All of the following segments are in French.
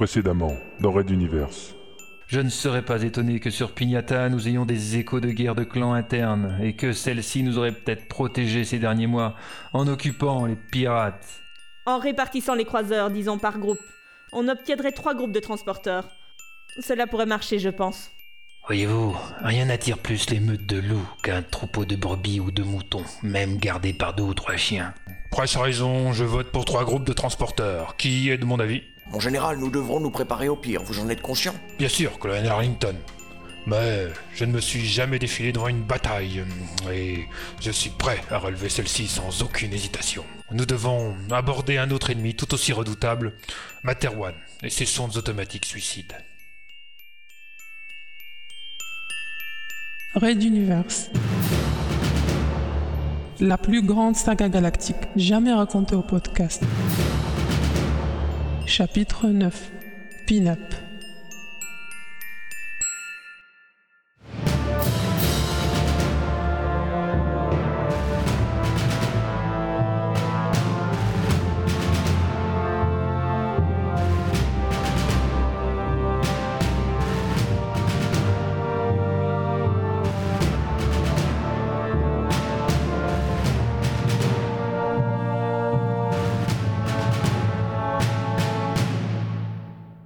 Précédemment, dans Red Universe. Je ne serais pas étonné que sur Pignata nous ayons des échos de guerre de clans internes et que celle-ci nous aurait peut-être protégés ces derniers mois en occupant les pirates. En répartissant les croiseurs, disons par groupe, on obtiendrait trois groupes de transporteurs. Cela pourrait marcher, je pense. Voyez-vous, rien n'attire plus les meutes de loups qu'un troupeau de brebis ou de moutons, même gardés par deux ou trois chiens. A raison, je vote pour trois groupes de transporteurs. Qui est de mon avis? Mon général, nous devrons nous préparer au pire, vous en êtes conscient Bien sûr, colonel Arlington. Mais je ne me suis jamais défilé devant une bataille, et je suis prêt à relever celle-ci sans aucune hésitation. Nous devons aborder un autre ennemi tout aussi redoutable, Materwan et ses sondes automatiques suicides. Red Universe. La plus grande saga galactique jamais racontée au podcast. Chapitre 9. Pin-up.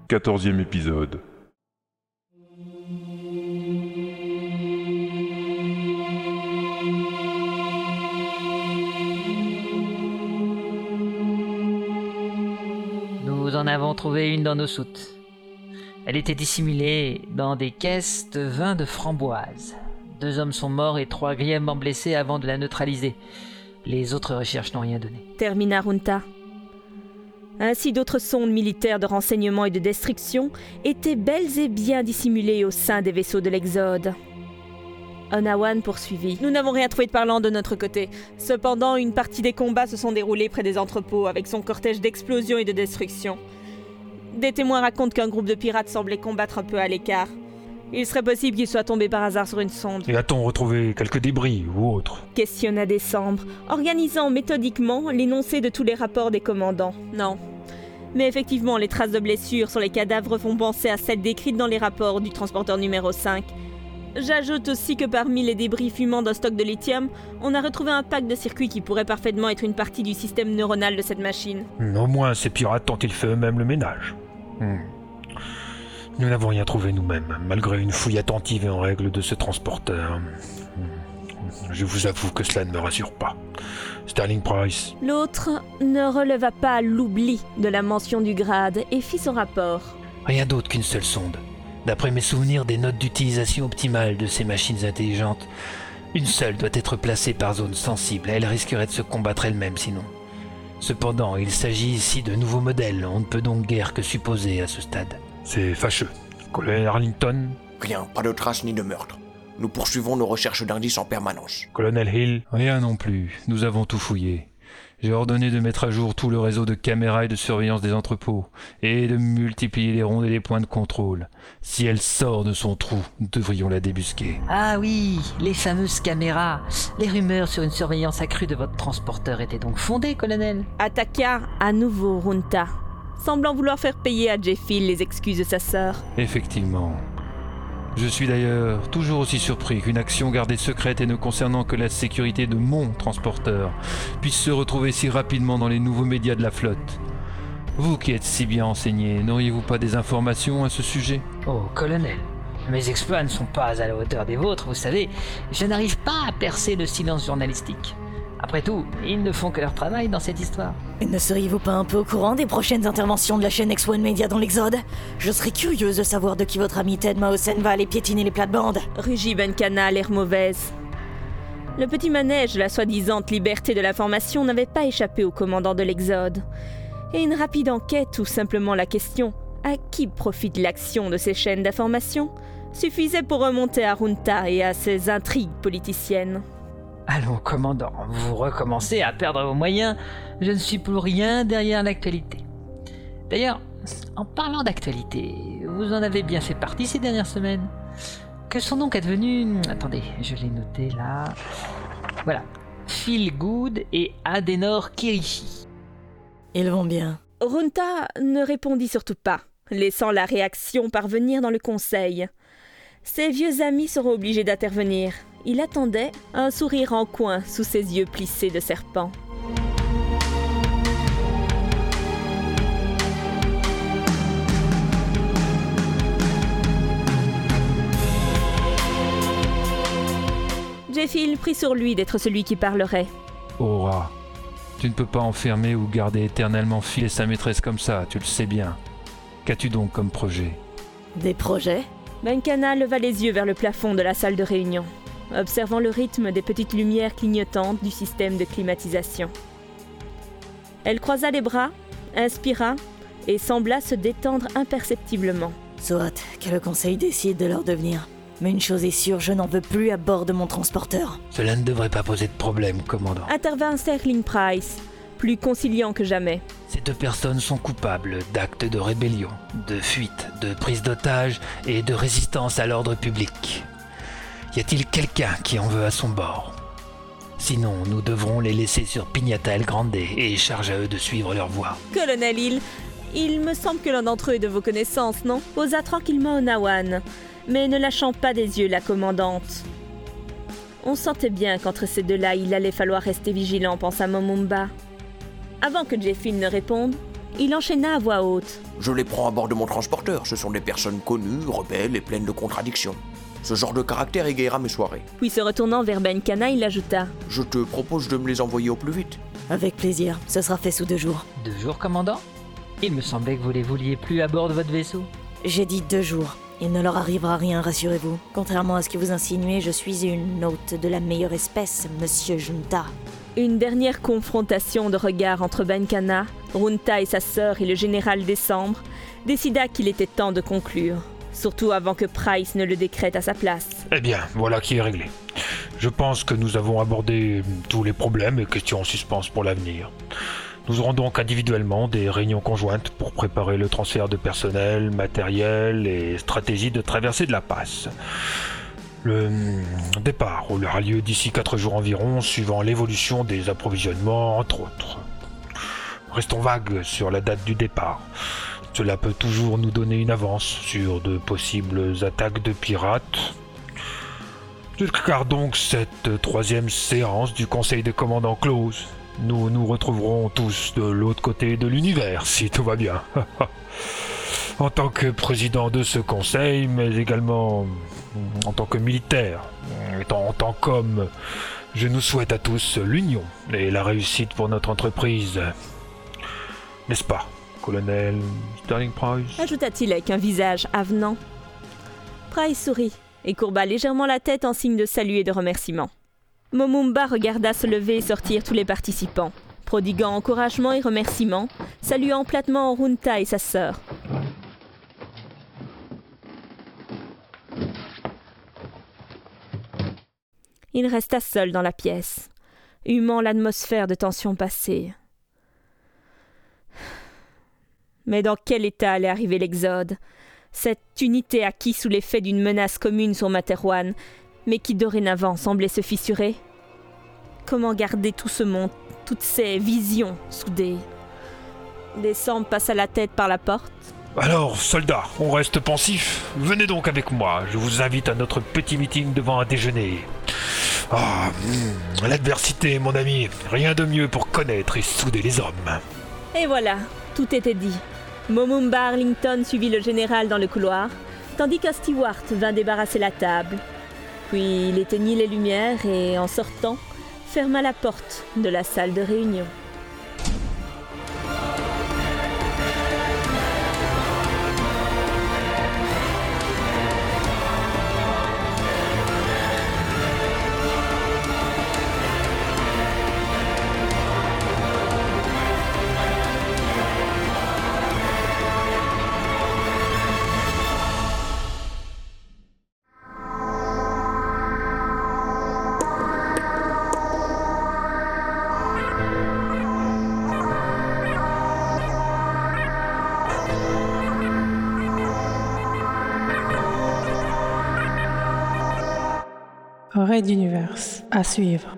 Quatorzième épisode. Nous en avons trouvé une dans nos soutes. Elle était dissimulée dans des caisses de vin de framboise. Deux hommes sont morts et trois grièvement blessés avant de la neutraliser. Les autres recherches n'ont rien donné. Termina Runta. Ainsi d'autres sondes militaires de renseignement et de destruction étaient belles et bien dissimulées au sein des vaisseaux de l'Exode. Onawan poursuivit. Nous n'avons rien trouvé de parlant de notre côté. Cependant, une partie des combats se sont déroulés près des entrepôts avec son cortège d'explosions et de destruction. Des témoins racontent qu'un groupe de pirates semblait combattre un peu à l'écart. Il serait possible qu'il soit tombé par hasard sur une sonde. Et a-t-on retrouvé quelques débris ou autre Questionna Décembre, organisant méthodiquement l'énoncé de tous les rapports des commandants. Non. Mais effectivement, les traces de blessures sur les cadavres font penser à celles décrites dans les rapports du transporteur numéro 5. J'ajoute aussi que parmi les débris fumants d'un stock de lithium, on a retrouvé un pack de circuits qui pourrait parfaitement être une partie du système neuronal de cette machine. Au moins, ces pirates ont-ils fait eux-mêmes le ménage Hmm. Nous n'avons rien trouvé nous-mêmes, malgré une fouille attentive et en règle de ce transporteur. Hmm. Je vous avoue que cela ne me rassure pas. Sterling Price, L'autre ne releva pas l'oubli de la mention du grade et fit son rapport. Rien d'autre qu'une seule sonde. D'après mes souvenirs des notes d'utilisation optimale de ces machines intelligentes, une seule doit être placée par zone sensible. Elle risquerait de se combattre elle-même sinon. Cependant, il s'agit ici de nouveaux modèles. On ne peut donc guère que supposer à ce stade. c'est fâcheux. Colonel Arlington, Rien, pas de traces ni de meurtre. Nous poursuivons nos recherches d'indices en permanence. Colonel Hill, Rien non plus, nous avons tout fouillé. J'ai ordonné de mettre à jour tout le réseau de caméras et de surveillance des entrepôts, et de multiplier les rondes et les points de contrôle. Si elle sort de son trou, nous devrions la débusquer. Ah oui, les fameuses caméras. Les rumeurs sur une surveillance accrue de votre transporteur étaient donc fondées, colonel Attaqua à nouveau Runta, semblant vouloir faire payer à Jeffil les excuses de sa sœur. Effectivement. Je suis d'ailleurs toujours aussi surpris qu'une action gardée secrète et ne concernant que la sécurité de mon transporteur puisse se retrouver si rapidement dans les nouveaux médias de la flotte. Vous qui êtes si bien enseigné, n'auriez-vous pas des informations à ce sujet? Oh, colonel. Mes exploits ne sont pas à la hauteur des vôtres, vous savez. Je n'arrive pas à percer le silence journalistique. Après tout, ils ne font que leur travail dans cette histoire. Et Ne seriez-vous pas un peu au courant des prochaines interventions de la chaîne X1 Media dans l'Exode? Je serais curieuse de savoir de qui votre ami Ted Mausen va aller piétiner les plates-bandes. Rugit Benkana, l'air mauvaise. Le petit manège, la soi-disant liberté de l'information, n'avait pas échappé au commandant de l'Exode. Et une rapide enquête, ou simplement la question à qui profite l'action de ces chaînes d'information, suffisait pour remonter à Runta et à ses intrigues politiciennes. Allons, commandant, vous recommencez à perdre vos moyens. Je ne suis pour rien derrière l'actualité. D'ailleurs, en parlant d'actualité, vous en avez bien fait partie ces dernières semaines. Que sont donc advenus... Attendez, je l'ai noté là. Voilà. Phil Good et Adenor Kirishi. Ils vont bien. Runta ne répondit surtout pas, laissant la réaction parvenir dans le conseil. Ses vieux amis seront obligés d'intervenir. Il attendait, un sourire en coin sous ses yeux plissés de serpent. Jeffil prit sur lui d'être celui qui parlerait. Aura, tu ne peux pas enfermer ou garder éternellement filer sa maîtresse comme ça, tu le sais bien. Qu'as-tu donc comme projet? Des projets? Benkana leva les yeux vers le plafond de la salle de réunion, observant le rythme des petites lumières clignotantes du système de climatisation. Elle croisa les bras, inspira et sembla se détendre imperceptiblement. Soit que le conseil décide de leur devenir? Mais une chose est sûre, je n'en veux plus à bord de mon transporteur. Cela ne devrait pas poser de problème, commandant. Intervint Sterling Price, plus conciliant que jamais. Ces deux personnes sont coupables d'actes de rébellion, de fuite, de prise d'otage et de résistance à l'ordre public. Y a-t-il quelqu'un qui en veut à son bord? Sinon, nous devrons les laisser sur Pignata El Grande et charge à eux de suivre leur voie. Colonel Hill, il me semble que l'un d'entre eux est de vos connaissances, non? Posa tranquillement Onawan, mais ne lâchant pas des yeux la commandante. On sentait bien qu'entre ces deux-là, il allait falloir rester vigilant, pensa Momumba. Avant que Jeffin ne réponde, il enchaîna à voix haute. Je les prends à bord de mon transporteur. Ce sont des personnes connues, rebelles et pleines de contradictions. Ce genre de caractère égayera mes soirées. Puis se retournant vers Benkana, il ajouta Je te propose de me les envoyer au plus vite. Avec plaisir, ce sera fait sous deux jours. Deux jours, commandant? Il me semblait que vous les vouliez plus à bord de votre vaisseau. J'ai dit deux jours. Il ne leur arrivera rien, rassurez-vous. Contrairement à ce que vous insinuez, je suis une hôte de la meilleure espèce, monsieur Junta. Une dernière confrontation de regards entre Benkana, Runta et sa sœur et le général Décembre décida qu'il était temps de conclure, surtout avant que Price ne le décrète à sa place. Eh bien, voilà qui est réglé. Je pense que nous avons abordé tous les problèmes et questions en suspens pour l'avenir. Nous aurons donc individuellement des réunions conjointes pour préparer le transfert de personnel, matériel et stratégie de traversée de la passe. Le départ aura lieu d'ici 4 jours environ, suivant l'évolution des approvisionnements, entre autres. Restons vagues sur la date du départ. Cela peut toujours nous donner une avance sur de possibles attaques de pirates. Car donc cette troisième séance du Conseil des commandants close. Nous nous retrouverons tous de l'autre côté de l'univers, si tout va bien. en tant que président de ce conseil, mais également en tant que militaire, en tant qu'homme, je nous souhaite à tous l'union et la réussite pour notre entreprise. N'est-ce pas, colonel Sterling Price Ajouta-t-il avec un visage avenant. Price sourit et courba légèrement la tête en signe de salut et de remerciement. Momumba regarda se lever et sortir tous les participants, prodiguant encouragement et remerciements, saluant platement Runta et sa sœur. Il resta seul dans la pièce, humant l'atmosphère de tension passée. Mais dans quel état allait arriver l'Exode? Cette unité acquise sous l'effet d'une menace commune sur Materwan, mais qui dorénavant semblait se fissurer? Comment garder tout ce monde, toutes ces visions soudées? Décembre passa la tête par la porte? Alors, soldats, on reste pensif Venez donc avec moi, je vous invite à notre petit meeting devant un déjeuner. Ah, hmm, l'adversité, mon ami, rien de mieux pour connaître et souder les hommes. Et voilà, tout était dit. Momumba Arlington suivit le général dans le couloir, tandis qu'un steward vint débarrasser la table. Puis il éteignit les lumières et, en sortant, ferma la porte de la salle de réunion. Red Universe. À suivre.